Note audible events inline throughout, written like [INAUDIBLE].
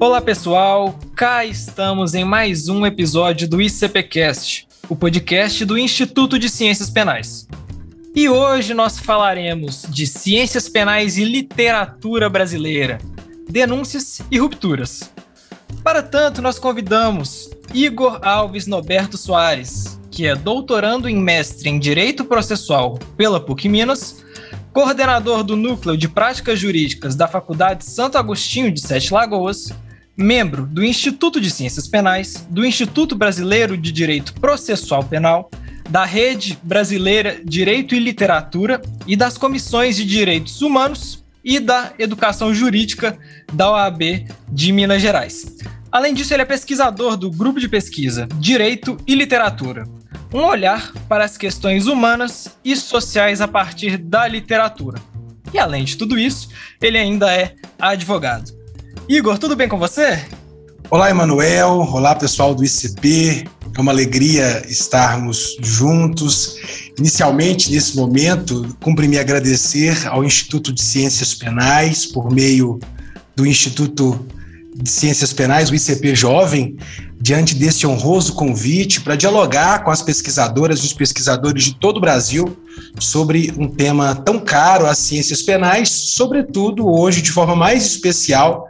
Olá pessoal, cá estamos em mais um episódio do ICPcast, o podcast do Instituto de Ciências Penais. E hoje nós falaremos de ciências penais e literatura brasileira, denúncias e rupturas. Para tanto, nós convidamos Igor Alves Noberto Soares, que é doutorando em mestre em Direito Processual pela PUC Minas, coordenador do Núcleo de Práticas Jurídicas da Faculdade Santo Agostinho de Sete Lagoas membro do Instituto de Ciências Penais, do Instituto Brasileiro de Direito Processual Penal, da Rede Brasileira Direito e Literatura e das Comissões de Direitos Humanos e da Educação Jurídica da OAB de Minas Gerais. Além disso, ele é pesquisador do grupo de pesquisa Direito e Literatura, um olhar para as questões humanas e sociais a partir da literatura. E além de tudo isso, ele ainda é advogado. Igor, tudo bem com você? Olá, Emanuel. Olá, pessoal do ICP. É uma alegria estarmos juntos. Inicialmente, nesse momento, cumpre-me agradecer ao Instituto de Ciências Penais, por meio do Instituto de Ciências Penais, o ICP Jovem, diante desse honroso convite para dialogar com as pesquisadoras e os pesquisadores de todo o Brasil sobre um tema tão caro às ciências penais, sobretudo hoje, de forma mais especial,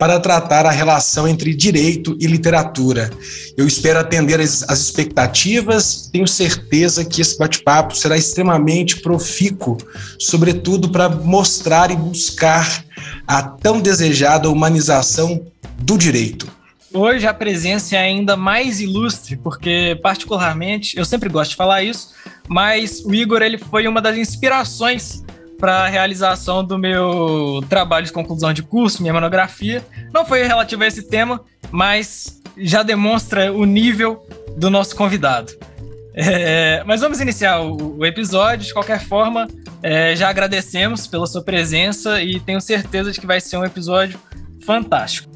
para tratar a relação entre direito e literatura. Eu espero atender as, as expectativas, tenho certeza que esse bate-papo será extremamente profícuo, sobretudo para mostrar e buscar a tão desejada humanização do direito. Hoje a presença é ainda mais ilustre, porque particularmente, eu sempre gosto de falar isso, mas o Igor ele foi uma das inspirações para a realização do meu trabalho de conclusão de curso, minha monografia. Não foi relativo a esse tema, mas já demonstra o nível do nosso convidado. É, mas vamos iniciar o, o, episódio. De qualquer forma, é, já agradecemos pela sua presença e tenho certeza de que vai ser um episódio fantástico.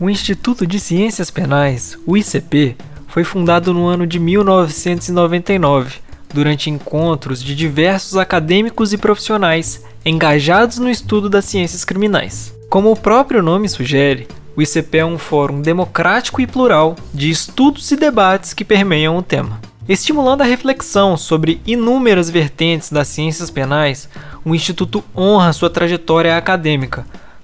O Instituto de Ciências Penais, o ICP, foi fundado no ano de 1999 durante encontros de diversos acadêmicos e profissionais engajados no estudo das ciências criminais. Como o próprio nome sugere, o ICP é um fórum democrático e plural de estudos e debates que permeiam o tema. Estimulando a reflexão sobre inúmeras vertentes das ciências penais, o Instituto honra sua trajetória acadêmica,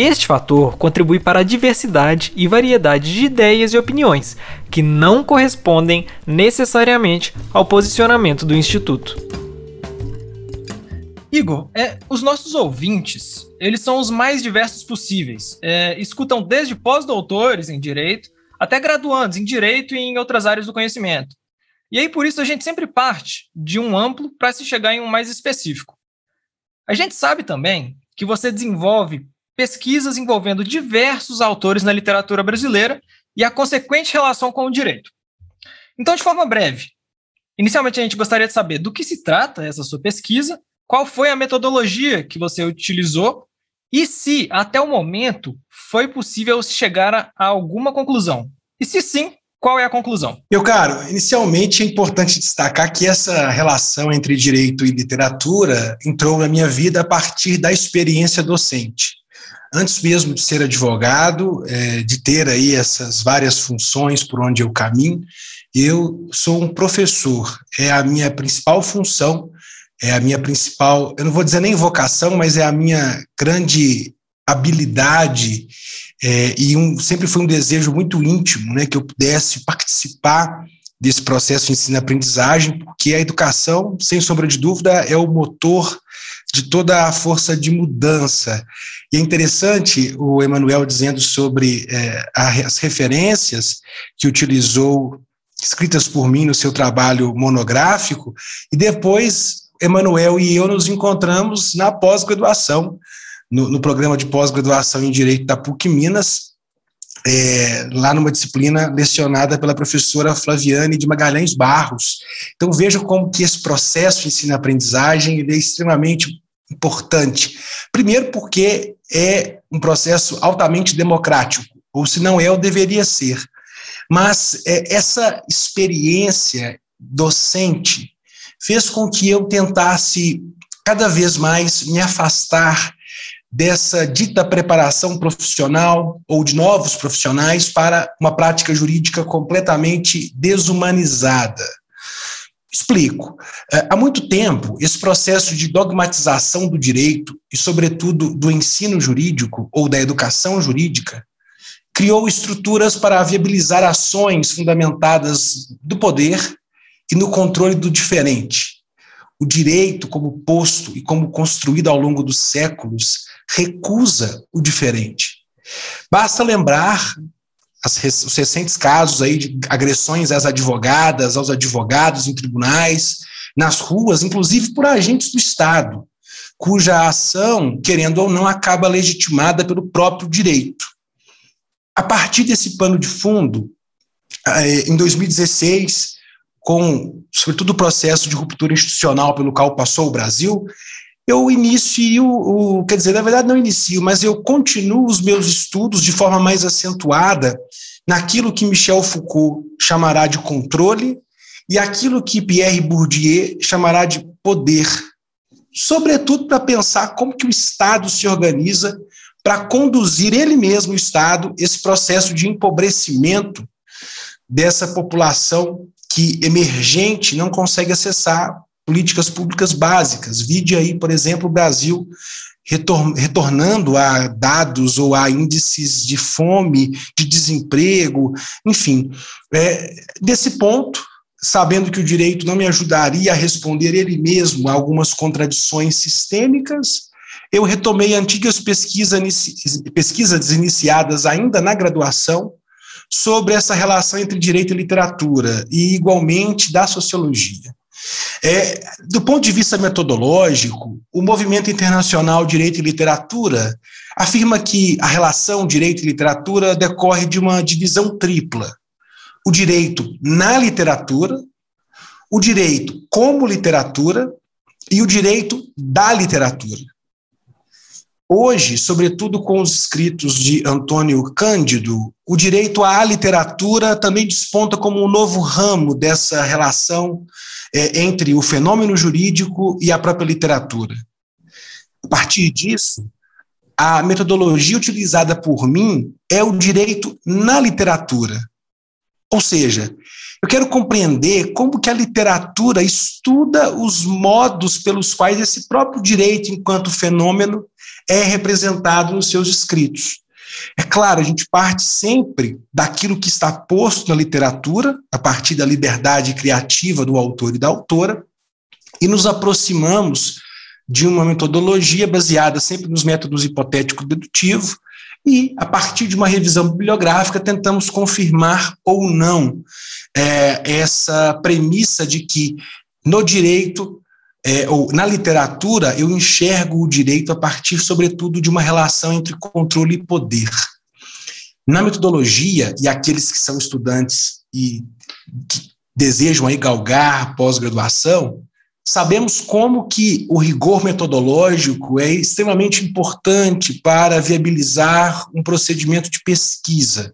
Este fator contribui para a diversidade e variedade de ideias e opiniões, que não correspondem necessariamente ao posicionamento do Instituto. Igor, é, os nossos ouvintes, eles são os mais diversos possíveis. É, escutam desde pós-doutores em direito até graduandos em direito e em outras áreas do conhecimento. E aí, por isso, a gente sempre parte de um amplo para se chegar em um mais específico. A gente sabe também que você desenvolve pesquisas envolvendo diversos autores na literatura brasileira e a consequente relação com o direito. Então, de forma breve, inicialmente a gente gostaria de saber do que se trata essa sua pesquisa, qual foi a metodologia que você utilizou e se, até o momento, foi possível chegar a, alguma conclusão. E se sim, qual é a conclusão? Meu caro, inicialmente é importante destacar que essa relação entre direito e literatura entrou na minha vida a partir da experiência docente antes mesmo de ser advogado, é, de ter aí essas várias funções por onde eu caminho, eu sou um professor, é a minha principal função, é a minha principal, eu não vou dizer nem vocação, mas é a minha grande habilidade é, e um, sempre foi um desejo muito íntimo, né, que eu pudesse participar desse processo de ensino-aprendizagem, porque a educação, sem sombra de dúvida, é o motor de toda a força de mudança. E é interessante o Emanuel dizendo sobre é, as referências que utilizou, escritas por mim no seu trabalho monográfico, e depois Emanuel e eu nos encontramos na pós-graduação, no, no programa de pós-graduação em Direito da PUC Minas, é, lá numa disciplina lecionada pela professora Flaviane de Magalhães Barros. Então veja como que esse processo de ensino-aprendizagem é extremamente importante. Primeiro porque é um processo altamente democrático, ou se não é, o deveria ser. Mas é, essa experiência docente fez com que eu tentasse cada vez mais me afastar dessa dita preparação profissional ou de novos profissionais para uma prática jurídica completamente desumanizada. Explico. É, há muito tempo, esse processo de dogmatização do direito e, sobretudo, do ensino jurídico ou da educação jurídica criou estruturas para viabilizar ações fundamentadas do poder e no controle do diferente. O direito, como posto e como construído ao longo dos séculos, recusa o diferente. Basta lembrar as, os recentes casos aí de agressões às advogadas, aos advogados em tribunais, nas ruas, inclusive por agentes do Estado, cuja ação, querendo ou não, acaba legitimada pelo próprio direito. A partir desse pano de fundo, eh, em 2016, com, sobretudo, o processo de ruptura institucional pelo qual passou o Brasil, eu inicio, o, quer dizer, na verdade não inicio, mas eu continuo os meus estudos de forma mais acentuada naquilo que Michel Foucault chamará de controle e aquilo que Pierre Bourdieu chamará de poder, sobretudo para pensar como que o Estado se organiza para conduzir ele mesmo, o Estado, esse processo de empobrecimento dessa população que emergente não consegue acessar políticas públicas básicas. Vide aí, por exemplo, o Brasil retor retornando a dados ou a índices de fome, de desemprego, enfim. É, desse ponto, sabendo que o direito não me ajudaria a responder ele mesmo a algumas contradições sistêmicas, eu retomei antigas pesquisas, pesquisas iniciadas ainda na graduação sobre essa relação entre direito e literatura, e igualmente da sociologia. É, do ponto de vista metodológico, o movimento internacional Direito e Literatura afirma que a relação direito e literatura decorre de uma divisão tripla: o direito na literatura, o direito como literatura e o direito da literatura. Hoje, sobretudo com os escritos de Antônio Cândido, o direito à literatura também desponta como um novo ramo dessa relação é, entre o fenômeno jurídico e a própria literatura. A partir disso, a metodologia utilizada por mim é o direito na literatura. Ou seja, eu quero compreender como que a literatura estuda os modos pelos quais esse próprio direito, enquanto fenômeno, é representado nos seus escritos. É claro, a gente parte sempre daquilo que está posto na literatura, a partir da liberdade criativa do autor e da autora, e nos aproximamos de uma metodologia baseada sempre nos métodos hipotético-dedutivo, e, a partir de uma revisão bibliográfica, tentamos confirmar ou não é, essa premissa de que no direito é, ou na literatura, eu enxergo o direito a partir, sobretudo, de uma relação entre controle e poder. Na metodologia, e aqueles que são estudantes e que desejam aí galgar pós-graduação, sabemos como que o rigor metodológico é extremamente importante para viabilizar um procedimento de pesquisa.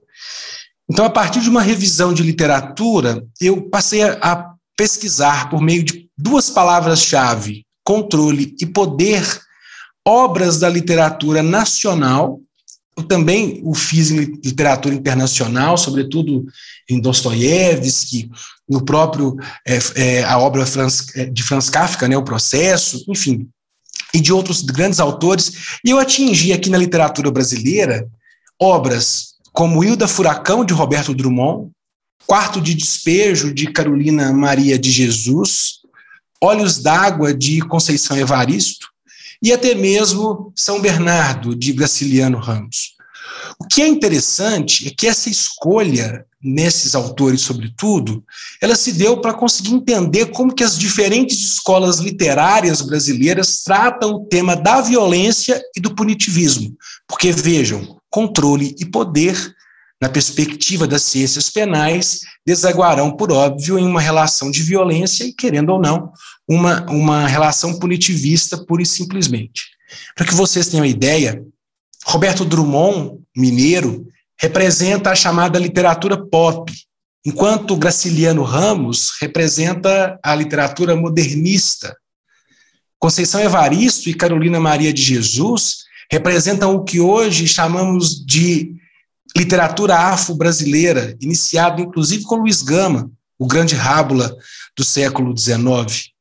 Então, a partir de uma revisão de literatura, eu passei a pesquisar por meio de duas palavras-chave, controle e poder, obras da literatura nacional. Eu também o fiz em literatura internacional, sobretudo em Dostoiévski, no próprio é, é, a obra é, de Franz Kafka, né, o Processo, enfim, e de outros grandes autores. E eu atingi aqui na literatura brasileira obras como Hilda Furacão de Roberto Drummond, Quarto de Despejo, de Carolina Maria de Jesus, Olhos d'Água, de Conceição Evaristo, e até mesmo São Bernardo, de Graciliano Ramos. O que é interessante é que essa escolha nesses autores, sobretudo, ela se deu para conseguir entender como que as diferentes escolas literárias brasileiras tratam o tema da violência e do punitivismo. Porque, vejam, controle e poder, na perspectiva das ciências penais, desaguarão, por óbvio, em uma relação de violência e, querendo ou não, uma, uma relação punitivista pura e simplesmente. Para que vocês tenham ideia, Roberto Drummond, mineiro, representa a chamada literatura pop, enquanto Graciliano Ramos representa a literatura modernista. Conceição Evaristo e Carolina Maria de Jesus representam o que hoje chamamos de literatura afro-brasileira, iniciado inclusive com Luiz Gama, o grande rábula do século XIX.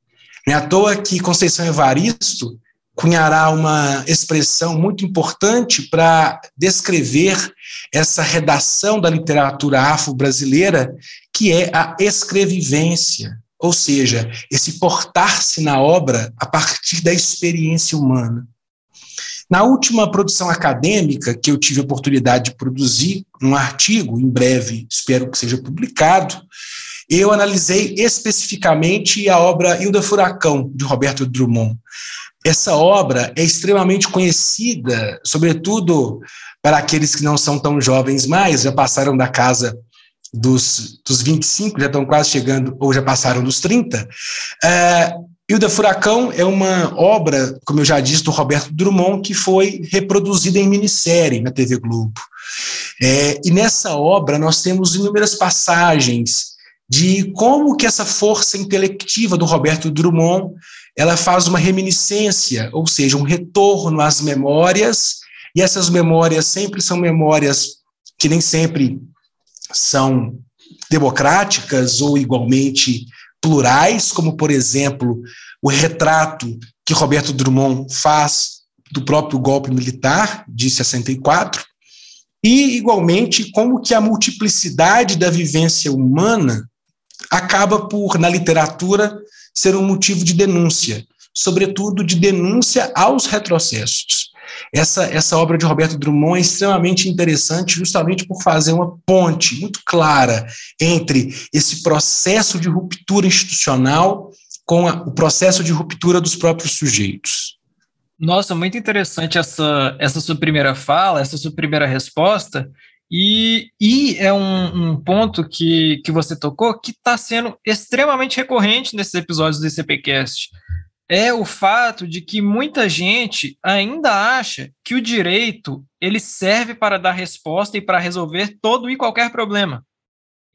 Não é à toa que Conceição Evaristo cunhará uma expressão muito importante para descrever essa redação da literatura afro-brasileira, que é a escrevivência, ou seja, esse portar-se na obra a partir da experiência humana. Na última produção acadêmica que eu tive a oportunidade de produzir, um artigo, em breve espero que seja publicado, eu analisei especificamente a obra Hilda Furacão, de Roberto Drummond. Essa obra é extremamente conhecida, sobretudo para aqueles que não são tão jovens mais, já passaram da casa dos, dos 25, já estão quase chegando, ou já passaram dos 30. É, Hilda Furacão é uma obra, como eu já disse, do Roberto Drummond, que foi reproduzida em minissérie na TV Globo. É, e nessa obra nós temos inúmeras passagens de como que essa força intelectiva do Roberto Drummond ela faz uma reminiscência, ou seja, um retorno às memórias, e essas memórias sempre são memórias que nem sempre são democráticas ou igualmente plurais, como, por exemplo, o retrato que Roberto Drummond faz do próprio golpe militar de 64, e, igualmente, como que a multiplicidade da vivência humana acaba por, na literatura, ser um motivo de denúncia, sobretudo de denúncia aos retrocessos. Essa, essa obra de Roberto Drummond é extremamente interessante, justamente por fazer uma ponte muito clara entre esse processo de ruptura institucional com a, o processo de ruptura dos próprios sujeitos. Nossa, muito interessante essa, essa sua primeira fala, essa sua primeira resposta. E, e é um, um, ponto que, que você tocou que está sendo extremamente recorrente nesses episódios do ICPcast. É o fato de que muita gente ainda acha que o direito ele serve para dar resposta e para resolver todo e qualquer problema.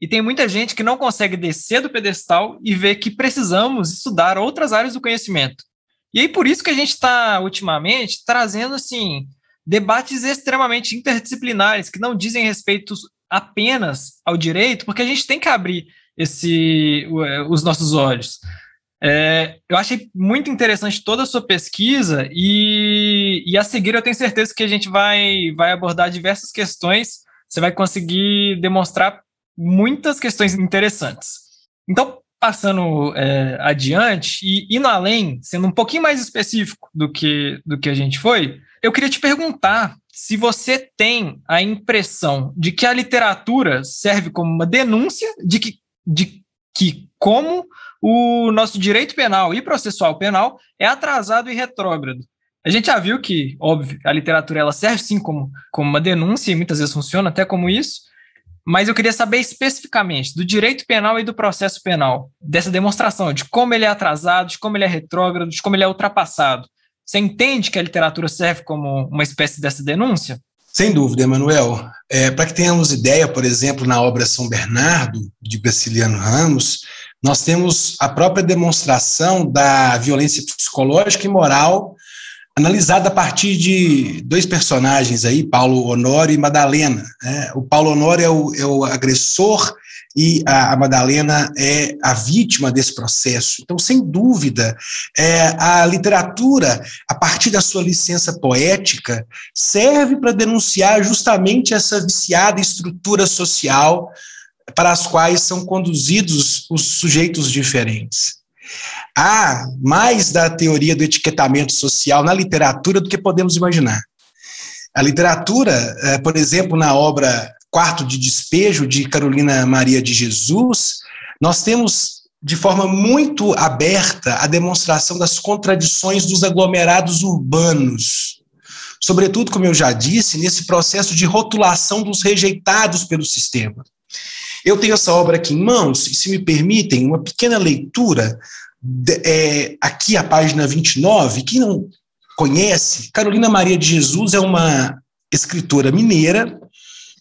E tem muita gente que não consegue descer do pedestal e ver que precisamos estudar outras áreas do conhecimento. E aí por isso que a gente está ultimamente trazendo assim debates extremamente interdisciplinares que não dizem respeito apenas ao direito, porque a gente tem que abrir esse, é, os nossos olhos. É, eu achei muito interessante toda a sua pesquisa e, e a seguir eu tenho certeza que a gente vai, vai abordar diversas questões, você vai conseguir demonstrar muitas questões interessantes. Então, passando é, adiante e indo além, sendo um pouquinho mais específico do que, do que a gente foi, eu queria te perguntar se você tem a impressão de que a literatura serve como uma denúncia de que, de que como o nosso direito penal e processual penal é atrasado e retrógrado. A gente já viu que, óbvio, a literatura ela serve sim como, como uma denúncia e muitas vezes funciona até como isso, mas eu queria saber especificamente do direito penal e do processo penal, dessa demonstração de como ele é atrasado, de como ele é retrógrado, de como ele é ultrapassado. Você entende que a literatura serve como uma espécie dessa denúncia? Sem dúvida, Emanuel. É, Para que tenhamos ideia, por exemplo, na obra São Bernardo, de Graciliano Ramos, nós temos a própria demonstração da violência psicológica e moral analisada a partir de dois personagens aí, Paulo Honório e Madalena. Né? O Paulo Honório é o, é o agressor e a, a, Madalena é a vítima desse processo. Então, sem dúvida, é, a literatura, a partir da sua licença poética, serve para denunciar justamente essa viciada estrutura social para as quais são conduzidos os sujeitos diferentes. Há mais da teoria do etiquetamento social na literatura do que podemos imaginar. A literatura, eh, por exemplo, na obra Quarto de Despejo, de Carolina Maria de Jesus, nós temos de forma muito aberta a demonstração das contradições dos aglomerados urbanos. Sobretudo, como eu já disse, nesse processo de rotulação dos rejeitados pelo sistema. Eu tenho essa obra aqui em mãos, e se me permitem, uma pequena leitura, é, aqui a página 29. Quem não conhece, Carolina Maria de Jesus é uma escritora mineira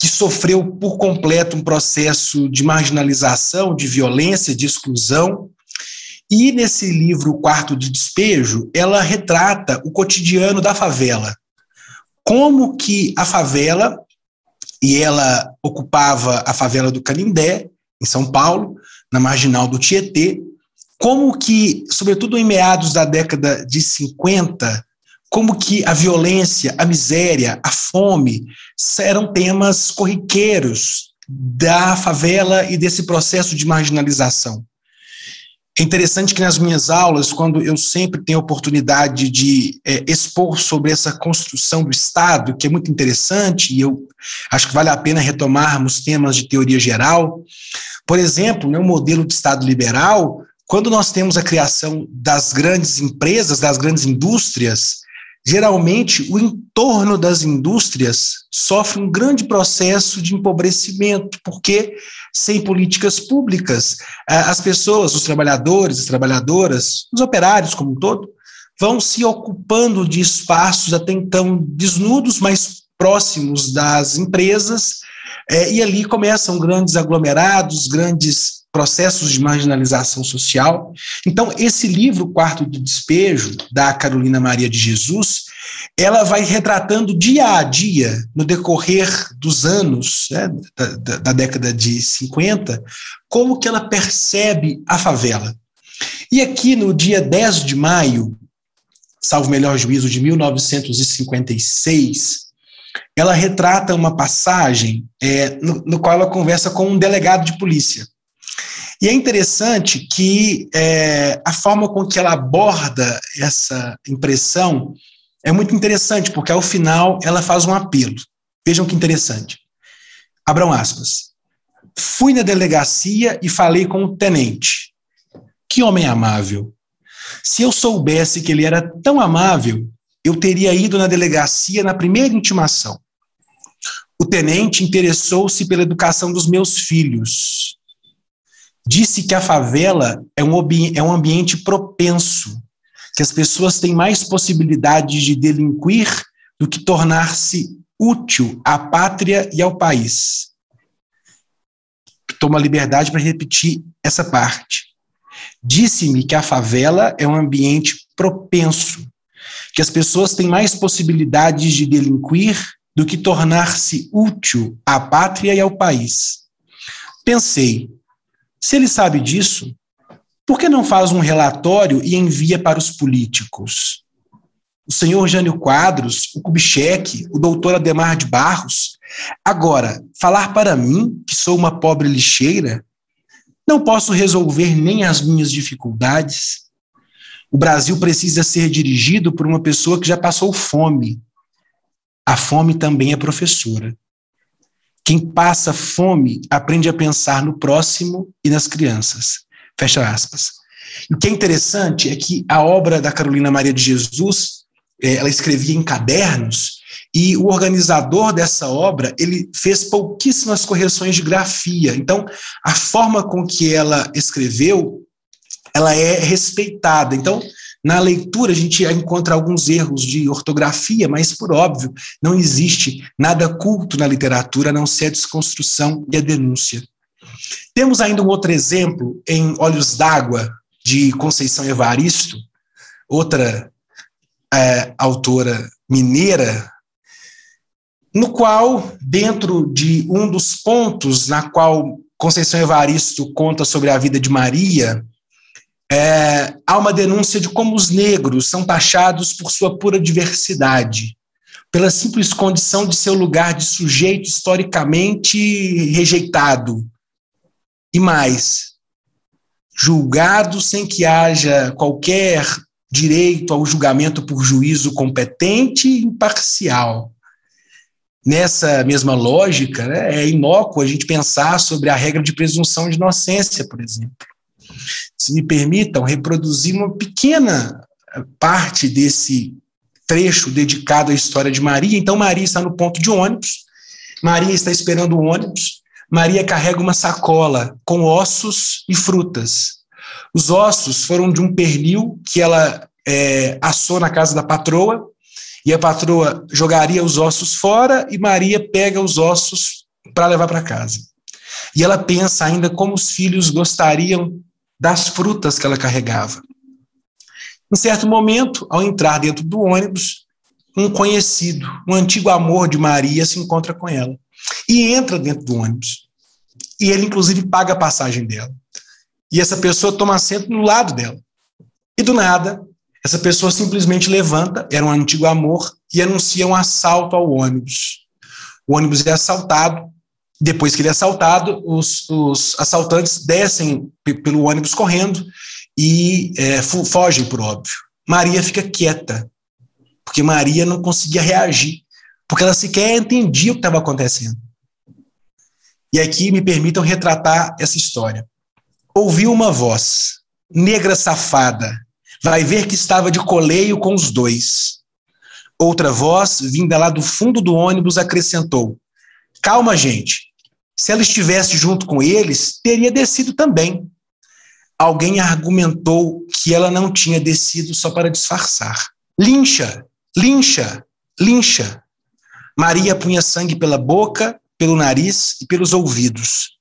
que sofreu por completo um processo de marginalização, de violência, de exclusão. E nesse livro, Quarto de Despejo, ela retrata o cotidiano da favela. Como que a favela, e ela ocupava a favela do Canindé, em São Paulo, na marginal do Tietê, como que, sobretudo em meados da década de 50, como que a violência, a miséria, a fome eram temas corriqueiros da favela e desse processo de marginalização. É interessante que nas minhas aulas, quando eu sempre tenho a oportunidade de é, expor sobre essa construção do Estado, que é muito interessante, e eu acho que vale a pena retomarmos temas de teoria geral. Por exemplo, né, modelo de Estado liberal, quando nós temos a criação das grandes empresas, das grandes indústrias, geralmente o entorno das indústrias sofre um grande processo de empobrecimento, porque sem políticas públicas, as pessoas, os trabalhadores, as trabalhadoras, os operários como um todo, vão se ocupando de espaços até então desnudos, mais próximos das empresas, é, e ali começam grandes aglomerados, grandes processos de marginalização social. Então, esse livro, Quarto de Despejo, da Carolina Maria de Jesus, ela vai retratando dia a dia, no decorrer dos anos, né, da, da, década de 50, como que ela percebe a favela. E aqui, no dia 10 de maio, salvo melhor juízo, de 1956, ela retrata uma passagem é, no, no qual ela conversa com um delegado de polícia. E é interessante que é, a forma com que ela aborda essa impressão é muito interessante, porque ao final ela faz um apelo. Vejam que interessante. Abram aspas. Fui na delegacia e falei com o tenente. Que homem amável. Se eu soubesse que ele era tão amável, eu teria ido na delegacia na primeira intimação. O tenente interessou-se pela educação dos meus filhos disse que a favela é um, é um ambiente propenso, que as pessoas têm mais possibilidades de delinquir do que tornar-se útil à pátria e ao país. Tomo a liberdade para repetir essa parte. Disse-me que a favela é um ambiente propenso, que as pessoas têm mais possibilidades de delinquir do que tornar-se útil à pátria e ao país. Pensei, se ele sabe disso, por que não faz um relatório e envia para os políticos? O senhor Jânio Quadros, o Kubitschek, o doutor Ademar de Barros. Agora, falar para mim, que sou uma pobre lixeira, não posso resolver nem as minhas dificuldades. O Brasil precisa ser dirigido por uma pessoa que já passou fome. A fome também é professora. Quem passa fome aprende a pensar no próximo e nas crianças. Fecha aspas. E o que é interessante é que a obra da Carolina Maria de Jesus, é, ela escrevia em cadernos, e o organizador dessa obra, ele fez pouquíssimas correções de grafia. Então, a forma com que ela escreveu, ela é respeitada. Então, na leitura, a gente encontra alguns erros de ortografia, mas, por óbvio, não existe nada culto na literatura a não ser a desconstrução e a denúncia. Temos ainda um outro exemplo em Olhos d'Água, de Conceição Evaristo, outra é, autora mineira, no qual, dentro de um dos pontos na qual Conceição Evaristo conta sobre a vida de Maria, é, há uma denúncia de como os negros são taxados por sua pura diversidade, pela simples condição de seu lugar de sujeito historicamente rejeitado, E mais, julgado sem que haja qualquer direito ao julgamento por juízo competente e imparcial. Nessa mesma lógica, né, é inócuo a gente pensar sobre a regra de presunção de inocência, por exemplo. Se me permitam reproduzir uma pequena parte desse trecho dedicado à história de Maria. Então, Maria está no ponto de ônibus, Maria está esperando o ônibus, Maria carrega uma sacola com ossos e frutas. Os ossos foram de um pernil que ela é, assou na casa da patroa, e a patroa jogaria os ossos fora e Maria pega os ossos para levar para casa. E ela pensa ainda como os filhos gostariam das frutas que ela carregava. Em certo momento, ao entrar dentro do ônibus, um conhecido, um antigo amor de Maria, se encontra com ela e entra dentro do ônibus. E ele, inclusive, paga a passagem dela. E essa pessoa toma assento no lado dela. E do nada, essa pessoa simplesmente levanta, era um antigo amor, e anuncia um assalto ao ônibus. O ônibus é assaltado. Depois que ele é assaltado, os, os assaltantes descem pelo ônibus correndo e é, fogem, por óbvio. Maria fica quieta, porque Maria não conseguia reagir, porque ela sequer entendia o que estava acontecendo. E aqui me permitam retratar essa história. Ouviu uma voz, negra safada, vai ver que estava de coleio com os dois. Outra voz, vinda lá do fundo do ônibus, acrescentou: Calma, gente. Se ela estivesse junto com eles, teria descido também alguém argumentou que ela não tinha descido só para disfarçar. Lincha, lincha, lincha. Maria punha sangue pela boca, pelo nariz e pelos ouvidos.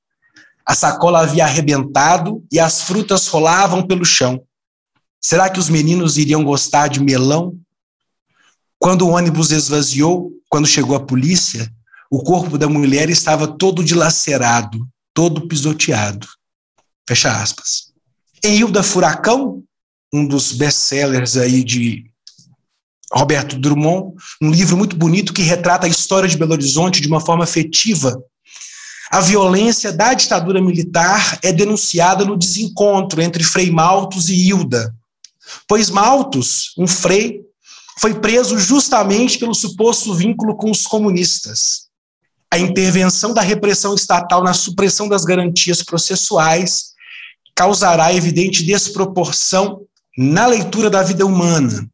A sacola havia arrebentado e as frutas rolavam pelo chão. Será que os meninos iriam gostar de melão? Quando o ônibus esvaziou, quando chegou a polícia, o corpo da mulher estava todo dilacerado, todo pisoteado. Fecha aspas. Em Hilda Furacão, um dos best-sellers aí de Roberto Drummond, um livro muito bonito que retrata a história de Belo Horizonte de uma forma afetiva. A violência da ditadura militar é denunciada no desencontro entre Frei Maltos e Hilda, pois Maltos, um frei, foi preso justamente pelo suposto vínculo com os comunistas. A intervenção da repressão estatal na supressão das garantias processuais causará evidente desproporção na leitura da vida humana.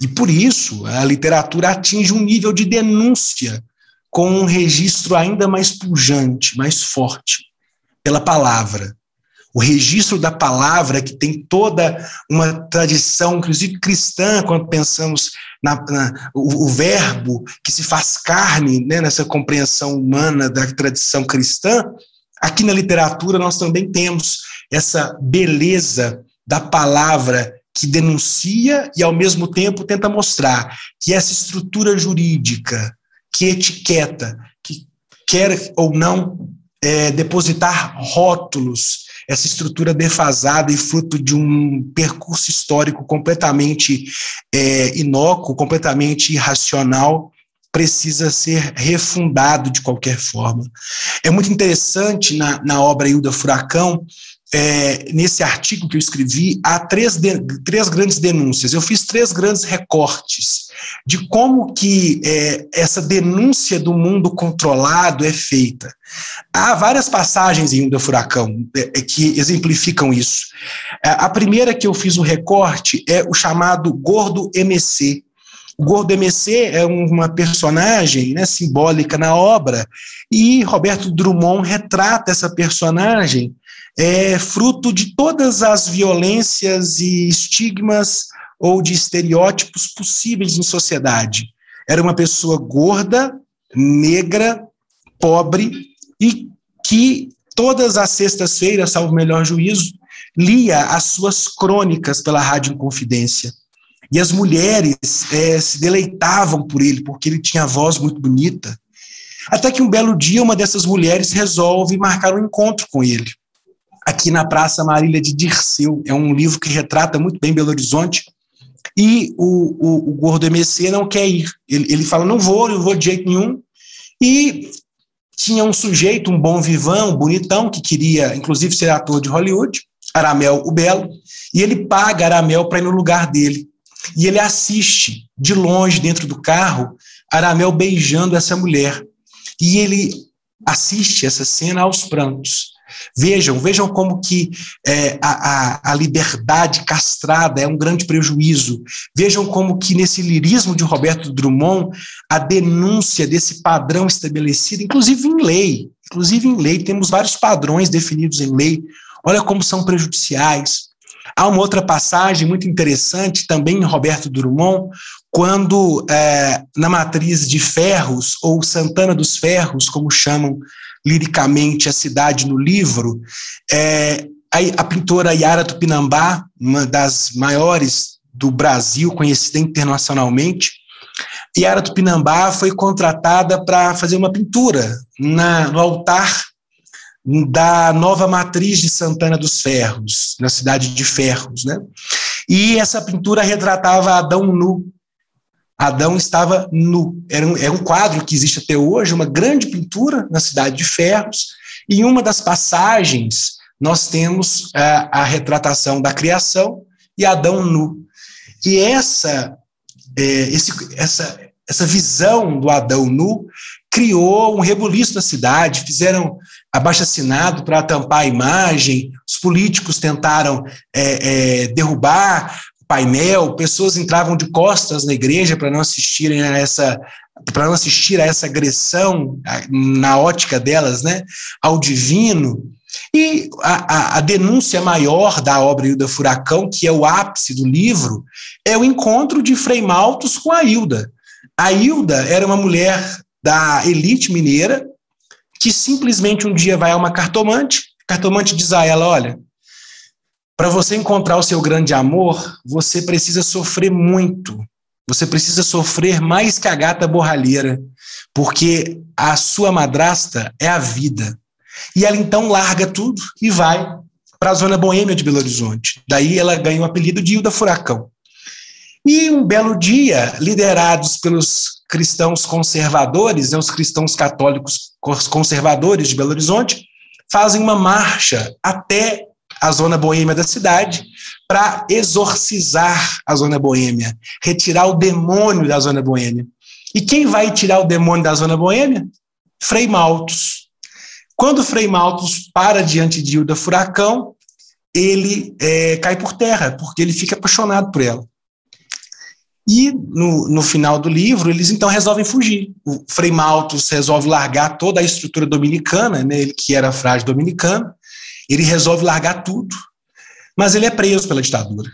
E por isso, a literatura atinge um nível de denúncia com um registro ainda mais pujante, mais forte, pela palavra. O registro da palavra, que tem toda uma tradição, inclusive cristã, quando pensamos na, na o, o, verbo que se faz carne, né, nessa compreensão humana da tradição cristã, aqui na literatura nós também temos essa beleza da palavra que denuncia e, ao mesmo tempo, tenta mostrar que essa estrutura jurídica, que etiqueta, que quer ou não é, depositar rótulos, essa estrutura defasada e fruto de um percurso histórico completamente é, inócuo, completamente irracional, precisa ser refundado de qualquer forma. É muito interessante na, na obra Hilda Furacão é, nesse artigo que eu escrevi, há três, de, três grandes denúncias. Eu fiz três grandes recortes de como que é, essa denúncia do mundo controlado é feita. Há várias passagens em do Furacão é, é que exemplificam isso. É, a primeira que eu fiz o recorte é o chamado Gordo MC. O Gordo MC é uma personagem né, simbólica na obra, e Roberto Drummond retrata essa personagem é fruto de todas as violências e estigmas ou de estereótipos possíveis em sociedade. Era uma pessoa gorda, negra, pobre e que todas as sextas-feiras, salvo melhor juízo, lia as suas crônicas pela Rádio Inconfidência. E as mulheres é, se deleitavam por ele, porque ele tinha a voz muito bonita. Até que um belo dia, uma dessas mulheres resolve marcar um encontro com ele aqui na Praça Marília de Dirceu. É um livro que retrata muito bem Belo Horizonte. E o, o, o Gordo MC não quer ir. Ele, ele fala: não vou, não vou de jeito nenhum. E tinha um sujeito, um bom vivão, bonitão, que queria, inclusive, ser ator de Hollywood, Aramel o Belo, e ele paga Aramel para ir no lugar dele. E ele assiste de longe, dentro do carro, Aramel beijando essa mulher. E ele assiste essa cena aos prantos. Vejam, vejam como que é, a, a, a, liberdade castrada é um grande prejuízo. Vejam como que nesse lirismo de Roberto Drummond, a denúncia desse padrão estabelecido, inclusive em lei, inclusive em lei, temos vários padrões definidos em lei, olha como são prejudiciais. Há uma outra passagem muito interessante, também em Roberto Drummond, quando é, na matriz de Ferros, ou Santana dos Ferros, como chamam liricamente a cidade no livro, é, a, a pintora Yara Tupinambá, uma das maiores do Brasil, conhecida internacionalmente, Yara Tupinambá foi contratada para fazer uma pintura na, no altar da nova matriz de Santana dos Ferros, na cidade de Ferros. Né? E essa pintura retratava Adão nu. Adão estava nu. Era um, é um quadro que existe até hoje, uma grande pintura na cidade de Ferros. E em uma das passagens, nós temos a, a retratação da criação e Adão nu. E essa, é, esse, essa, essa visão do Adão nu criou um rebuliço na cidade, fizeram abaixo-assinado para tampar a imagem, os políticos tentaram é, é, derrubar o painel, pessoas entravam de costas na igreja para não assistirem a essa para não assistir a essa agressão na ótica delas, né, ao divino. E a, a, a, denúncia maior da obra Hilda Furacão, que é o ápice do livro, é o encontro de Frei Maltos com a Hilda. A Hilda era uma mulher da elite mineira, que simplesmente um dia vai a uma cartomante, a cartomante diz a ela: olha, para você encontrar o seu grande amor, você precisa sofrer muito. Você precisa sofrer mais que a gata borralheira, porque a sua madrasta é a vida. E ela então larga tudo e vai para a zona boêmia de Belo Horizonte. Daí ela ganha o apelido de Hilda Furacão. E um belo dia, liderados pelos cristãos conservadores, né, os cristãos católicos conservadores de Belo Horizonte, fazem uma marcha até a zona boêmia da cidade para exorcizar a zona boêmia, retirar o demônio da zona boêmia. E quem vai tirar o demônio da zona boêmia? Frei Maltos. Quando Frei Maltos para diante de Hilda Furacão, ele é, cai por terra, porque ele fica apaixonado por ela. E no, no final do livro, eles então resolvem fugir. O Frei Maltos resolve largar toda a estrutura dominicana, né, ele que era frade dominicano, ele resolve largar tudo, mas ele é preso pela ditadura.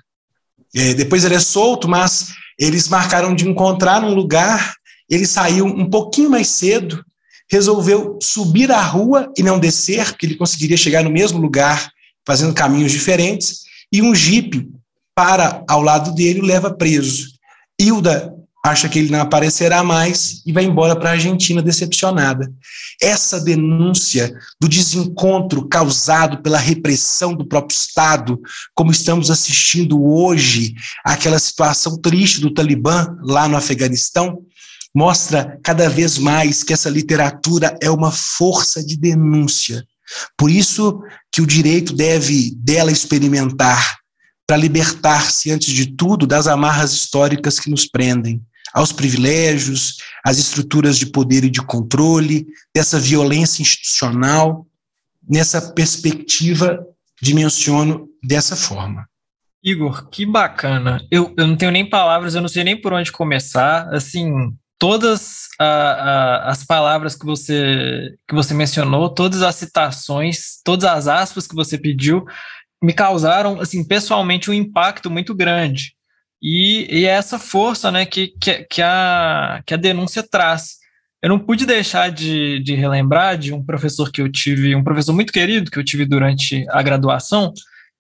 É, depois ele é solto, mas eles marcaram de encontrar num lugar, ele saiu um pouquinho mais cedo, resolveu subir a rua e não descer, porque ele conseguiria chegar no mesmo lugar, fazendo caminhos diferentes, e um jipe para ao lado dele o leva preso. Hilda acha que ele não aparecerá mais e vai embora para a Argentina decepcionada. Essa denúncia do desencontro causado pela repressão do próprio Estado, como estamos assistindo hoje, aquela situação triste do Talibã lá no Afeganistão, mostra cada vez mais que essa literatura é uma força de denúncia. Por isso que o direito deve dela experimentar para libertar-se, antes de tudo, das amarras históricas que nos prendem, aos privilégios, às estruturas de poder e de controle, dessa violência institucional. Nessa perspectiva, dimensiono dessa forma. Igor, que bacana. Eu, eu não tenho nem palavras, eu não sei nem por onde começar. Assim, todas a, a, as palavras que você, que você mencionou, todas as citações, todas as aspas que você pediu, me causaram, assim, pessoalmente um impacto muito grande. E, e é essa força, né, que, que, que, a, que a denúncia traz. Eu não pude deixar de, de relembrar de um professor que eu tive, um professor muito querido que eu tive durante a graduação,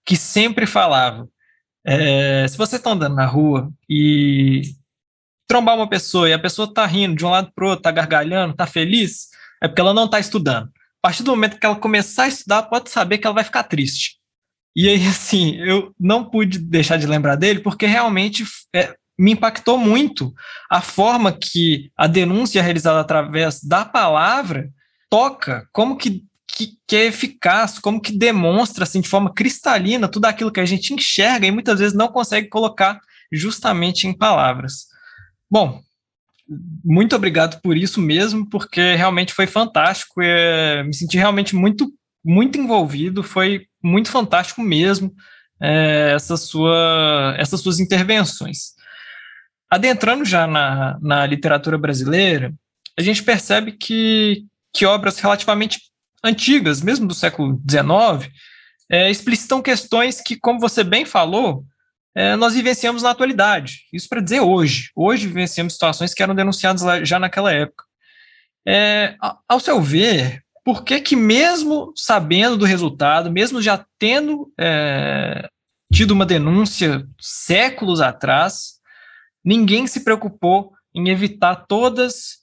que sempre falava: é, se você está andando na rua e trombar uma pessoa e a pessoa está rindo de um lado para o outro, está gargalhando, está feliz, é porque ela não está estudando. A partir do momento que ela começar a estudar, pode saber que ela vai ficar triste. E aí, assim, eu não pude deixar de lembrar dele, porque realmente é, me impactou muito a forma que a denúncia realizada através da palavra toca, como que, que, que, é eficaz, como que demonstra assim, de forma cristalina tudo aquilo que a gente enxerga e muitas vezes não consegue colocar justamente em palavras. Bom, muito obrigado por isso mesmo, porque realmente foi fantástico. É, me senti realmente muito, muito envolvido, foi muito fantástico mesmo é, essa sua, essas suas intervenções. Adentrando já na, na literatura brasileira, a gente percebe que, que obras relativamente antigas, mesmo do século XIX, é, explicitam questões que, como você bem falou, é, nós vivenciamos na atualidade. Isso para dizer hoje. Hoje vivenciamos situações que eram denunciadas já naquela época. É, ao seu ver, por que que mesmo sabendo do resultado, mesmo já tendo é, tido uma denúncia séculos atrás, ninguém se preocupou em evitar todas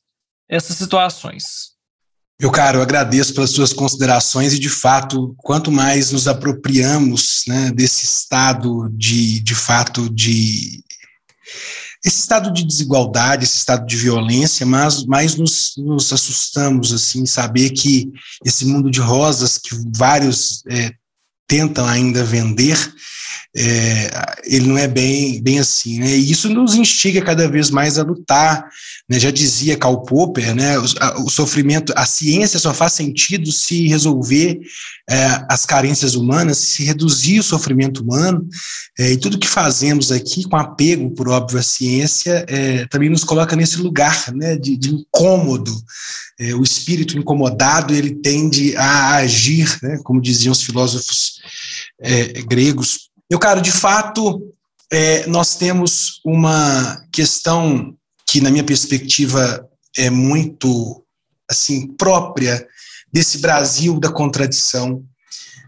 essas situações. Meu caro, eu agradeço pelas suas considerações e, de fato, quanto mais nos apropriamos né, desse estado de, de fato, de esse estado de desigualdade, esse estado de violência, mas mais nos, nos assustamos assim, saber que esse mundo de rosas que vários é, tentam ainda vender, é, ele não é bem, bem assim. Né? E isso nos instiga cada vez mais a lutar. Né? Já dizia Karl Popper, né? o, a, o, sofrimento, a ciência só faz sentido se resolver é, as carências humanas, se reduzir o sofrimento humano. É, e tudo que fazemos aqui, com apego, por óbvio, à ciência, é, também nos coloca nesse lugar né? de, de incômodo. É, o espírito incomodado ele tende a agir, né? como diziam os filósofos é, gregos, meu caro, de fato, é, nós temos uma questão que, na minha perspectiva, é muito assim própria desse Brasil da contradição.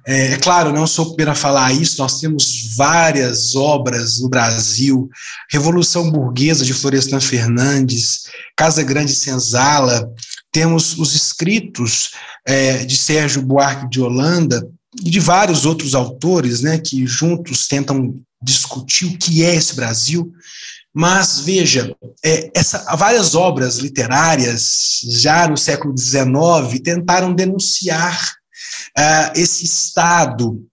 É, é claro, não sou o primeiro a falar isso, nós temos várias obras no Brasil, Revolução Burguesa de Florestan Fernandes, Casa Grande Senzala, temos os escritos é, de Sérgio Buarque de Holanda, e de vários outros autores, né, que juntos tentam discutir o que é esse Brasil. Mas veja, é, essa, várias obras literárias já no século XIX tentaram denunciar uh, esse estado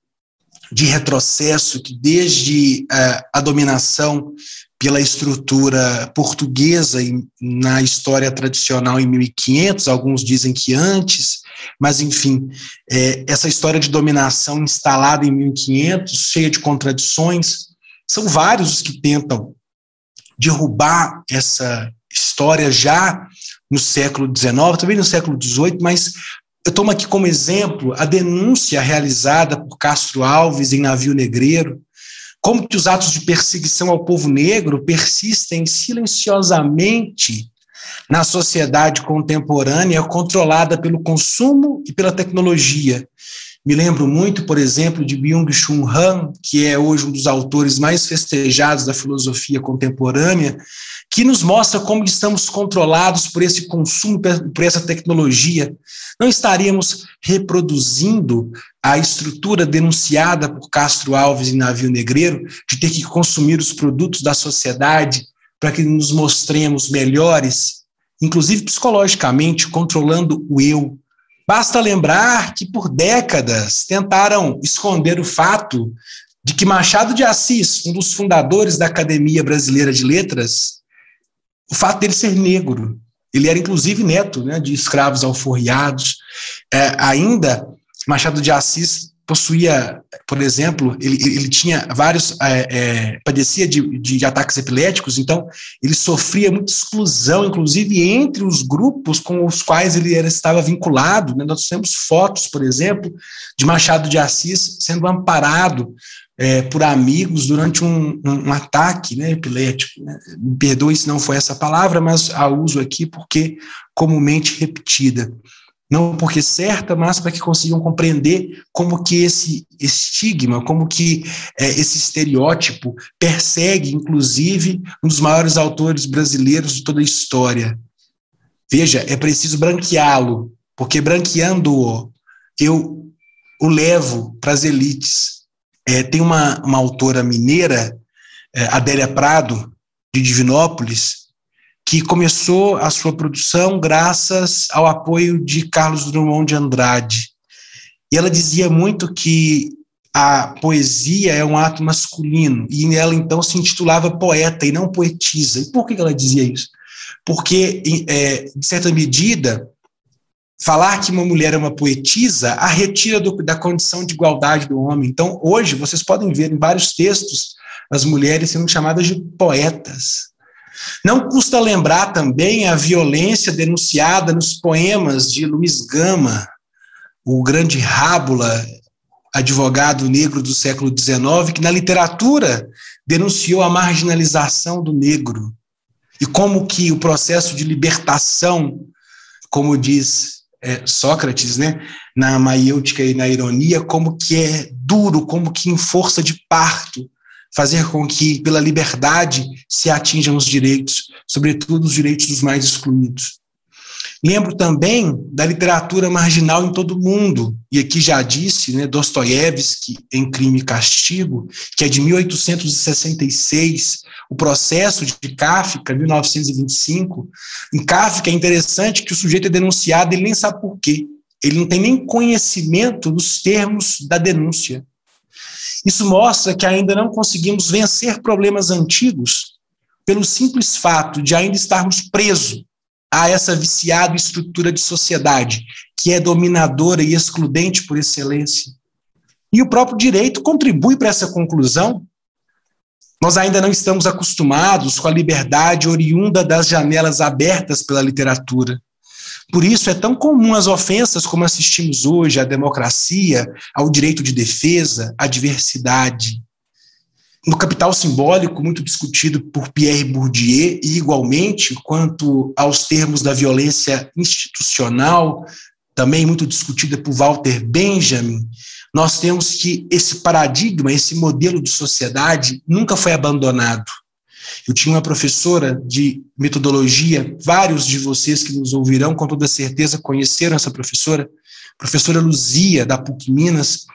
de retrocesso que desde uh, a dominação pela estrutura portuguesa na história tradicional em 1500, alguns dizem que antes, mas enfim, é, essa história de dominação instalada em 1500, cheia de contradições, são vários os que tentam derrubar essa história já no século XIX, também no século XVIII, mas eu tomo aqui como exemplo a denúncia realizada por Castro Alves em Navio Negreiro, como que os atos de perseguição ao povo negro persistem silenciosamente na sociedade contemporânea controlada pelo consumo e pela tecnologia. Me lembro muito, por exemplo, de Byung-Chul Han, que é hoje um dos autores mais festejados da filosofia contemporânea, que nos mostra como estamos controlados por esse consumo, por essa tecnologia. Não estaríamos reproduzindo a estrutura denunciada por Castro Alves em Navio Negreiro, de ter que consumir os produtos da sociedade para que nos mostremos melhores, inclusive psicologicamente, controlando o eu. Basta lembrar que por décadas tentaram esconder o fato de que Machado de Assis, um dos fundadores da Academia Brasileira de Letras, o fato dele ser negro, ele era inclusive neto né, de escravos alforriados, é, ainda Machado de Assis possuía, por exemplo, ele, ele tinha vários, é, é, padecia de, de ataques epiléticos, então ele sofria muita exclusão, inclusive entre os grupos com os quais ele era, estava vinculado. Né? Nós temos fotos, por exemplo, de Machado de Assis sendo amparado é, por amigos durante um, um, um ataque né, epilético. Né? Me perdoe se não foi essa palavra, mas a uso aqui porque comumente repetida não porque certa, mas para que consigam compreender como que esse estigma, como que é, esse estereótipo persegue, inclusive, um dos maiores autores brasileiros de toda a história. Veja, é preciso branqueá-lo, porque branqueando-o, eu o levo para as elites. É, tem uma, uma autora mineira, é, Adélia Prado, de Divinópolis, que começou a sua produção graças ao apoio de Carlos Drummond de Andrade. E ela dizia muito que a poesia é um ato masculino, e ela então se intitulava poeta e não poetisa. E por que ela dizia isso? Porque, é, de certa medida, falar que uma mulher é uma poetisa a retira do, da condição de igualdade do homem. Então, hoje, vocês podem ver em vários textos as mulheres sendo chamadas de poetas. Não custa lembrar também a violência denunciada nos poemas de Luiz Gama, o grande Rábula, advogado negro do século XIX, que na literatura denunciou a marginalização do negro. E como que o processo de libertação, como diz é, Sócrates, né, na maiêutica e na ironia, como que é duro, como que em força de parto fazer com que pela liberdade se atinjam os direitos, sobretudo os direitos dos mais excluídos. Lembro também da literatura marginal em todo o mundo, e aqui já disse, né, Dostoiévski, em Crime e Castigo, que é de 1866, o processo de Kafka, 1925. Em Kafka é interessante que o sujeito é denunciado, ele nem sabe por quê. Ele não tem nem conhecimento dos termos da denúncia. Isso mostra que ainda não conseguimos vencer problemas antigos pelo simples fato de ainda estarmos presos a essa viciada estrutura de sociedade que é dominadora e excludente por excelência. E o próprio direito contribui para essa conclusão. Nós ainda não estamos acostumados com a liberdade oriunda das janelas abertas pela literatura. Por isso é tão comum as ofensas como assistimos hoje à democracia, ao direito de defesa, à diversidade no Capital Simbólico, muito discutido por Pierre Bourdieu, e igualmente quanto aos termos da violência institucional, também muito discutida por Walter Benjamin, nós temos que esse paradigma, esse modelo de sociedade nunca foi abandonado. Eu tinha uma professora de metodologia, vários de vocês que nos ouvirão com toda certeza conheceram essa professora, professora Luzia, da PUC Minas,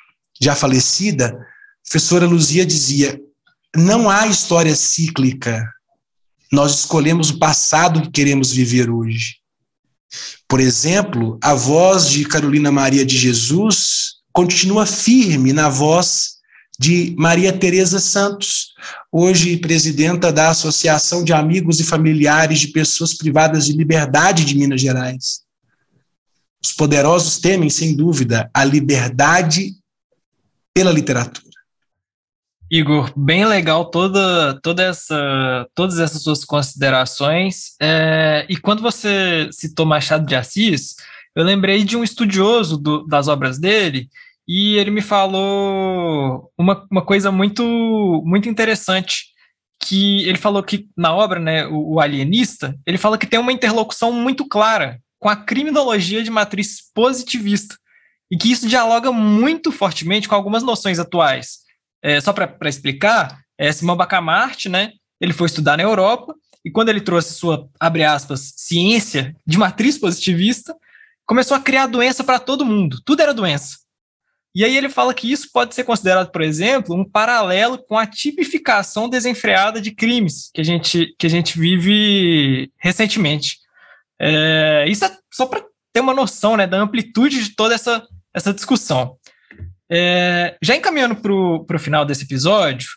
já falecida. professora Luzia dizia: não há história cíclica. Nós escolhemos o passado que queremos viver hoje. Por exemplo, a voz de Carolina Maria de Jesus continua firme na voz de Maria Tereza Santos, hoje presidenta da Associação de Amigos e Familiares de Pessoas Privadas de Liberdade de Minas Gerais. Os poderosos temem, sem dúvida, a liberdade pela literatura. Igor, bem legal toda, toda essa, todas essas suas considerações. É, e quando você citou Machado de Assis, eu lembrei de um estudioso do, das obras dele, e ele me falou uma, uma coisa muito, muito interessante, que ele falou que na obra, né, o, o Alienista, ele fala que tem uma interlocução muito clara com a criminologia de matriz positivista, e que isso dialoga muito fortemente com algumas noções atuais é, só para explicar, é, Simão Bacamarte, né, ele foi estudar na Europa, e quando ele trouxe sua, abre aspas, ciência de matriz positivista, começou a criar doença para todo mundo, tudo era doença. E aí ele fala que isso pode ser considerado, por exemplo, um paralelo com a tipificação desenfreada de crimes que a gente, que a gente vive recentemente. É, isso é só para ter uma noção né, da amplitude de toda essa, essa discussão. É, já encaminhando para o final desse episódio,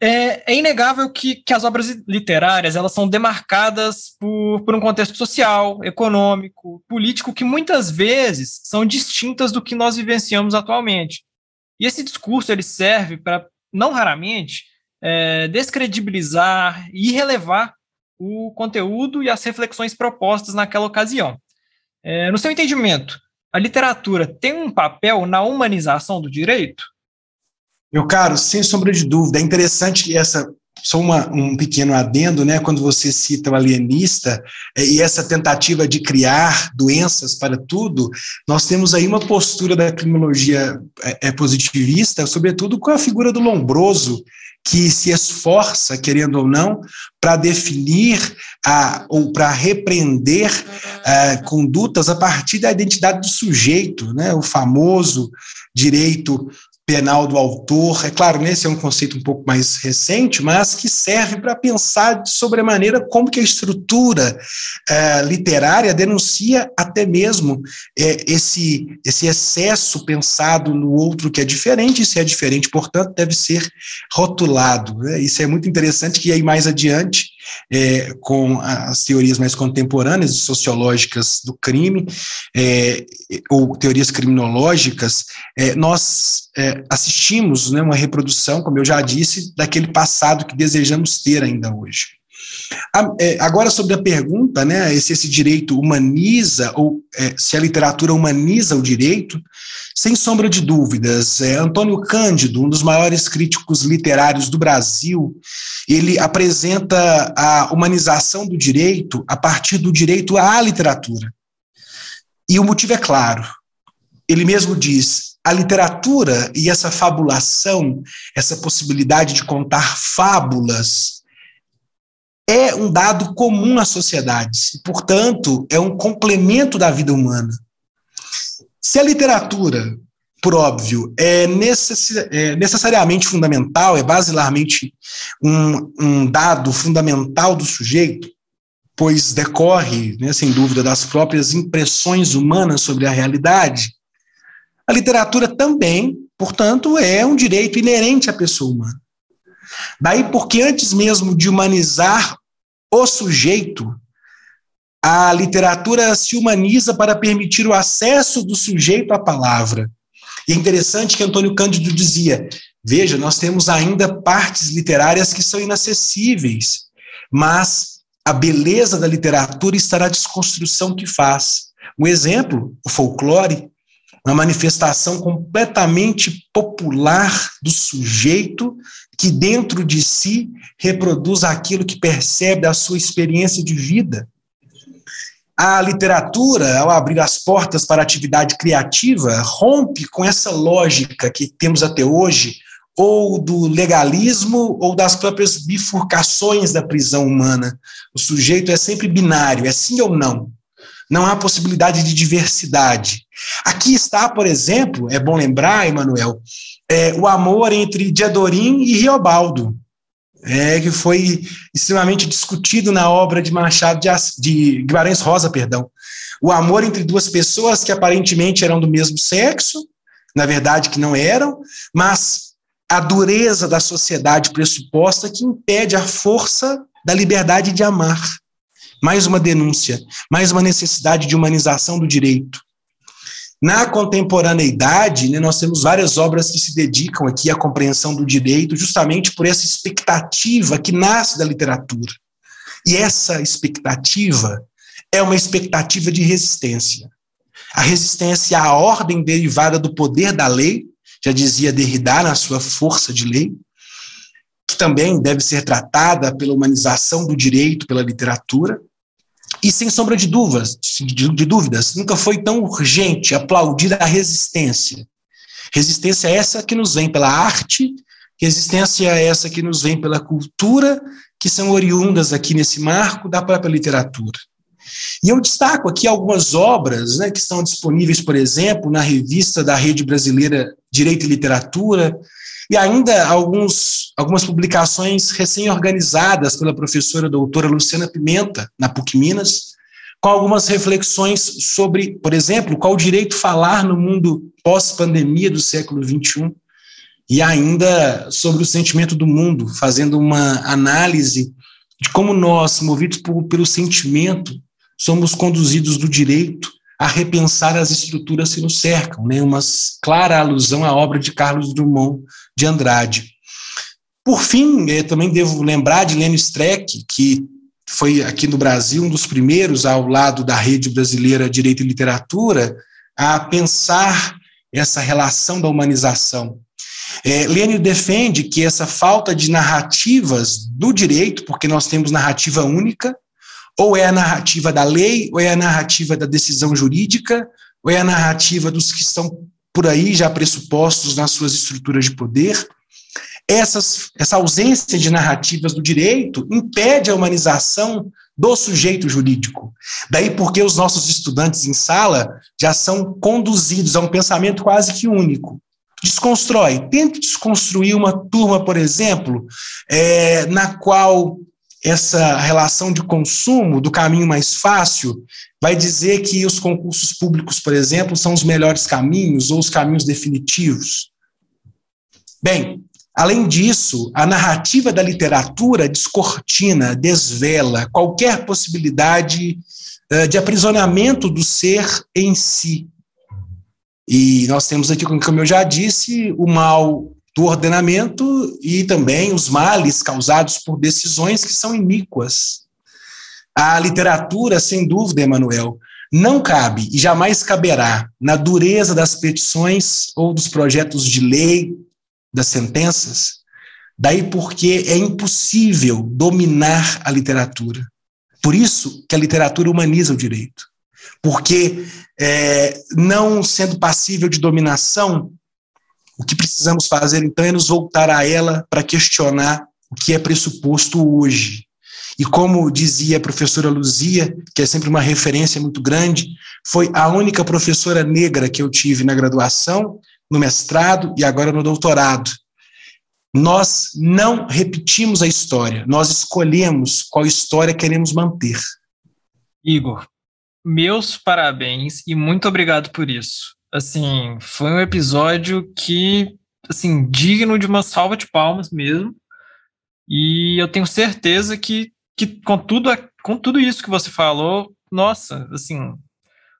é, é inegável que, que, as obras literárias elas são demarcadas por, por um contexto social, econômico, político, que muitas vezes são distintas do que nós vivenciamos atualmente. E esse discurso ele serve para, não raramente, é, descredibilizar e relevar o conteúdo e as reflexões propostas naquela ocasião. É, no seu entendimento, a literatura tem um papel na humanização do direito? Meu caro, sem sombra de dúvida, é interessante que essa só uma, um pequeno adendo, né, quando você cita o alienista é, e essa tentativa de criar doenças para tudo, nós temos aí uma postura da criminologia é, é positivista, sobretudo com a figura do Lombroso, que se esforça, querendo ou não, para definir a, ou para repreender a, condutas a partir da identidade do sujeito, né? o famoso direito penal do autor. É claro, nesse é um conceito um pouco mais recente, mas que serve para pensar sobre a maneira como que a estrutura é, literária denuncia até mesmo é, esse, esse excesso pensado no outro que é diferente, e se é diferente, portanto, deve ser rotulado. Né? Isso é muito interessante que aí mais adiante, é, com as teorias mais contemporâneas e sociológicas do crime, é, ou teorias criminológicas, é, nós é, assistimos né, uma reprodução, como eu já disse, daquele passado que desejamos ter ainda hoje. É, agora, sobre a pergunta, né, se esse direito humaniza, ou é, se a literatura humaniza o direito, sem sombra de dúvidas, é, Antônio Cândido, um dos maiores críticos literários do Brasil, ele apresenta a humanização do direito a partir do direito à literatura. E o motivo é claro. Ele mesmo diz: a literatura e essa fabulação, essa possibilidade de contar fábulas, é um dado comum às sociedades, e, portanto, é um complemento da vida humana. Se a literatura, por óbvio, é, é necessariamente fundamental, é basilarmente um, um, dado fundamental do sujeito, pois decorre, né, sem dúvida, das próprias impressões humanas sobre a realidade, a literatura também, portanto, é um direito inerente à pessoa humana. Daí porque antes mesmo de humanizar o sujeito, a literatura se humaniza para permitir o acesso do sujeito à palavra. E é interessante que Antônio Cândido dizia: veja, nós temos ainda partes literárias que são inacessíveis, mas a beleza da literatura está na desconstrução que faz. Um exemplo, o folclore, uma manifestação completamente popular do sujeito que dentro de si reproduz aquilo que percebe da sua experiência de vida. A literatura, ao abrir as portas para a atividade criativa, rompe com essa lógica que temos até hoje, ou do legalismo, ou das próprias bifurcações da prisão humana. O sujeito é sempre binário, é sim ou não. Não há possibilidade de diversidade. Aqui está, por exemplo, é bom lembrar, Emanuel, é, o amor entre Diadorim e Riobaldo, é, que foi extremamente discutido na obra de Machado de, de Guimarães Rosa, perdão. O amor entre duas pessoas que aparentemente eram do mesmo sexo, na verdade que não eram, mas a dureza da sociedade pressuposta que impede a força da liberdade de amar. Mais uma denúncia, mais uma necessidade de humanização do direito. Na contemporaneidade, né, nós temos várias obras que se dedicam aqui à compreensão do direito, justamente por essa expectativa que nasce da literatura. E essa expectativa é uma expectativa de resistência. A resistência à ordem derivada do poder da lei, já dizia Derrida na sua força de lei, que também deve ser tratada pela humanização do direito, pela literatura, e sem sombra de dúvidas, de, de dúvidas, nunca foi tão urgente aplaudir a resistência. Resistência é essa que nos vem pela arte, resistência é essa que nos vem pela cultura, que são oriundas aqui nesse marco da própria literatura. E eu destaco aqui algumas obras né, que estão disponíveis, por exemplo, na revista da Rede Brasileira Direito e Literatura, e ainda alguns, algumas publicações recém-organizadas pela professora doutora Luciana Pimenta, na PUC Minas, com algumas reflexões sobre, por exemplo, qual o direito falar no mundo pós-pandemia do século XXI, e ainda sobre o sentimento do mundo, fazendo uma análise de como nós, movidos por, pelo sentimento, somos conduzidos do direito a repensar as estruturas que nos cercam, né? uma clara alusão à obra de Carlos Drummond de Andrade. Por fim, eu também devo lembrar de Lênio Streck, que foi aqui no Brasil um dos primeiros, ao lado da Rede Brasileira Direito e Literatura, a pensar essa relação da humanização. É, Lênio defende que essa falta de narrativas do direito, porque nós temos narrativa única, ou é a narrativa da lei, ou é a narrativa da decisão jurídica, ou é a narrativa dos que estão por aí já pressupostos nas suas estruturas de poder. Essas, essa ausência de narrativas do direito impede a humanização do sujeito jurídico. Daí porque os nossos estudantes em sala já são conduzidos a um pensamento quase que único. Desconstrói. Tente desconstruir uma turma, por exemplo, é, na qual essa relação de consumo do caminho mais fácil vai dizer que os concursos públicos, por exemplo, são os melhores caminhos ou os caminhos definitivos. Bem, além disso, a narrativa da literatura descortina, desvela qualquer possibilidade uh, de aprisionamento do ser em si. E nós temos aqui, como eu já disse, o mal do ordenamento e também os males causados por decisões que são iníquas. A literatura, sem dúvida, Emanuel, não cabe e jamais caberá na dureza das petições ou dos projetos de lei, das sentenças, daí porque é impossível dominar a literatura. Por isso que a literatura humaniza o direito. Porque, é, não sendo passível de dominação, o que precisamos fazer, então, é nos voltar a ela para questionar o que é pressuposto hoje. E como dizia a professora Luzia, que é sempre uma referência muito grande, foi a única professora negra que eu tive na graduação, no mestrado e agora no doutorado. Nós não repetimos a história, nós escolhemos qual história queremos manter. Igor, meus parabéns e muito obrigado por isso assim, foi um episódio que, assim, digno de uma salva de palmas mesmo. E eu tenho certeza que, que com, tudo, com tudo isso que você falou, nossa, assim,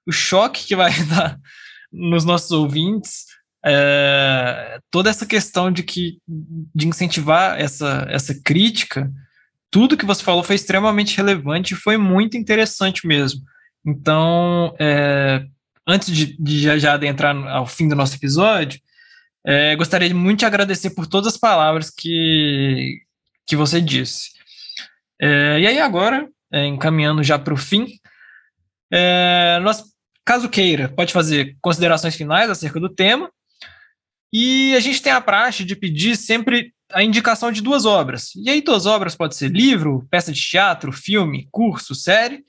o choque que vai [LAUGHS] dar nos nossos ouvintes, é, toda essa questão de que de incentivar essa, essa crítica, tudo que você falou foi extremamente relevante e foi muito interessante mesmo. Então, é, antes de, de já, já adentrar ao fim do nosso episódio, é, gostaria muito de agradecer por todas as palavras que, que você disse. É, e aí, agora, é, encaminhando já para o fim, é, nós, caso queira, pode fazer considerações finais acerca do tema. E a gente tem a praxe de pedir sempre a indicação de duas obras. E aí, duas obras pode ser livro, peça de teatro, filme, curso, série,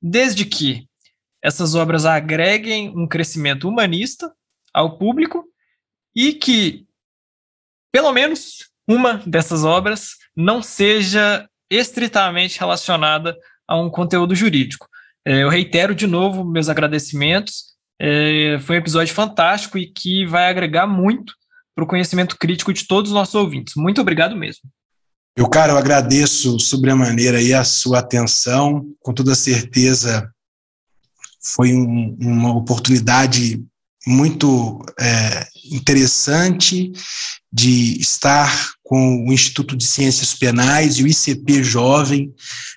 desde que essas obras agreguem um crescimento humanista ao público e que, pelo menos, uma dessas obras não seja estritamente relacionada a um conteúdo jurídico. É, eu reitero de novo meus agradecimentos. É, foi um episódio fantástico e que vai agregar muito para o conhecimento crítico de todos os nossos ouvintes. Muito obrigado mesmo. Eu, cara, eu agradeço sobremaneira a sua atenção. Com toda certeza, foi um, uma oportunidade muito é, interessante de estar com o Instituto de Ciências Penais e o ICP Jovem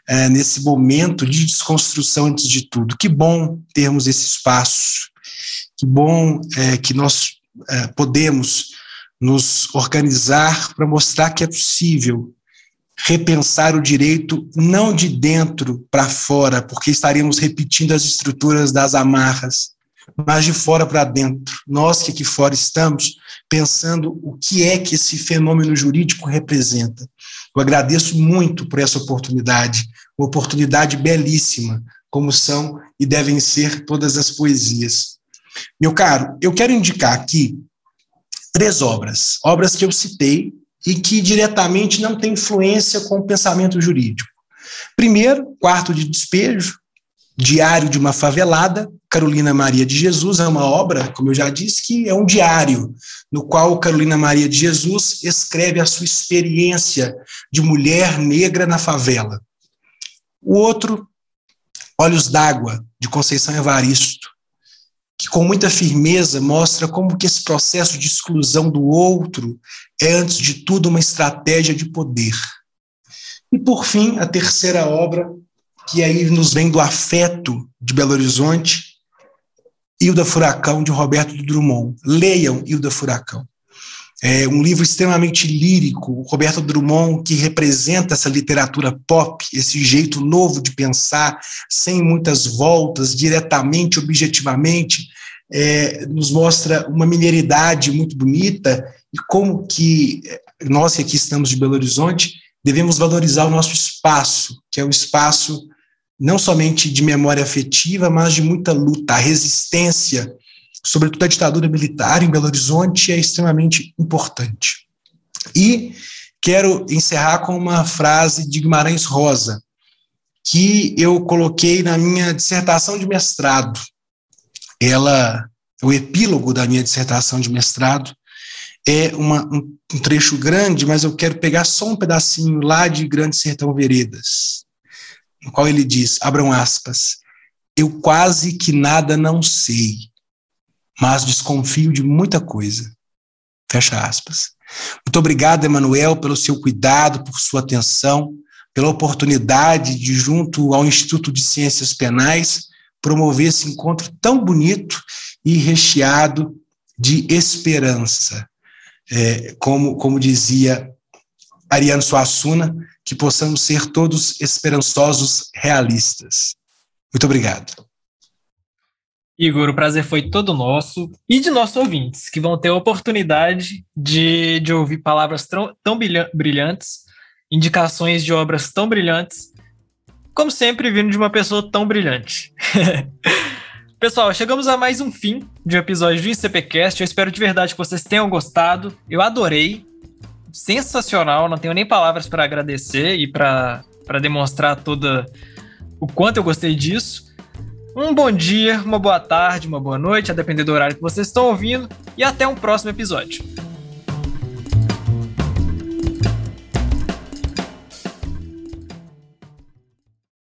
é, nesse momento de desconstrução antes de tudo. Que bom termos esse espaço, que bom é, que nós é, podemos nos organizar para mostrar que é possível repensar o direito não de dentro para fora, porque estaríamos repetindo as estruturas das amarras, mas de fora para dentro. Nós que aqui fora estamos pensando o que é que esse fenômeno jurídico representa. Eu agradeço muito por essa oportunidade, uma oportunidade belíssima, como são e devem ser todas as poesias. Meu caro, eu quero indicar aqui três obras, obras que eu citei e que diretamente não tem influência com o pensamento jurídico. Primeiro, quarto de despejo, Diário de uma Favelada, Carolina Maria de Jesus, é uma obra, como eu já disse, que é um diário, no qual Carolina Maria de Jesus escreve a sua experiência de mulher negra na favela. O outro, Olhos d'Água, de Conceição Evaristo, que com muita firmeza mostra como que esse processo de exclusão do outro é, antes de tudo, uma estratégia de poder. E, por fim, a terceira obra, que aí nos vem do afeto de Belo Horizonte, Hilda Furacão, de Roberto Drummond. Leiam Hilda Furacão. É um livro extremamente lírico, Roberto Drummond, que representa essa literatura pop, esse jeito novo de pensar, sem muitas voltas, diretamente, objetivamente, é, nos mostra uma mineridade muito bonita e como que nós que aqui estamos de Belo Horizonte devemos valorizar o nosso espaço, que é um espaço não somente de memória afetiva, mas de muita luta, a resistência sobretudo a ditadura militar em Belo Horizonte, é extremamente importante. E quero encerrar com uma frase de Guimarães Rosa, que eu coloquei na minha dissertação de mestrado. Ela o epílogo da minha dissertação de mestrado. É uma, um, um trecho grande, mas eu quero pegar só um pedacinho lá de Grande Sertão Veredas, no qual ele diz, abram aspas, eu quase que nada não sei, mas desconfio de muita coisa. Fecha aspas. Muito obrigado, Emanuel, pelo seu cuidado, por sua atenção, pela oportunidade de, junto ao Instituto de Ciências Penais, promover esse encontro tão bonito e recheado de esperança. É, como, como dizia Ariano Suassuna, que possamos ser todos esperançosos realistas. Muito obrigado. Igor, o prazer foi todo nosso e de nossos ouvintes, que vão ter a oportunidade de, de ouvir palavras tão, tão brilhantes, indicações de obras tão brilhantes, como sempre, vindo de uma pessoa tão brilhante. [LAUGHS] Pessoal, chegamos a mais um fim de um episódio do ICPcast. Eu espero de verdade que vocês tenham gostado. Eu adorei. Sensacional, não tenho nem palavras para agradecer e para demonstrar toda o quanto eu gostei disso. Um bom dia, uma boa tarde, uma boa noite, a depender do horário que vocês estão ouvindo, e até um próximo episódio.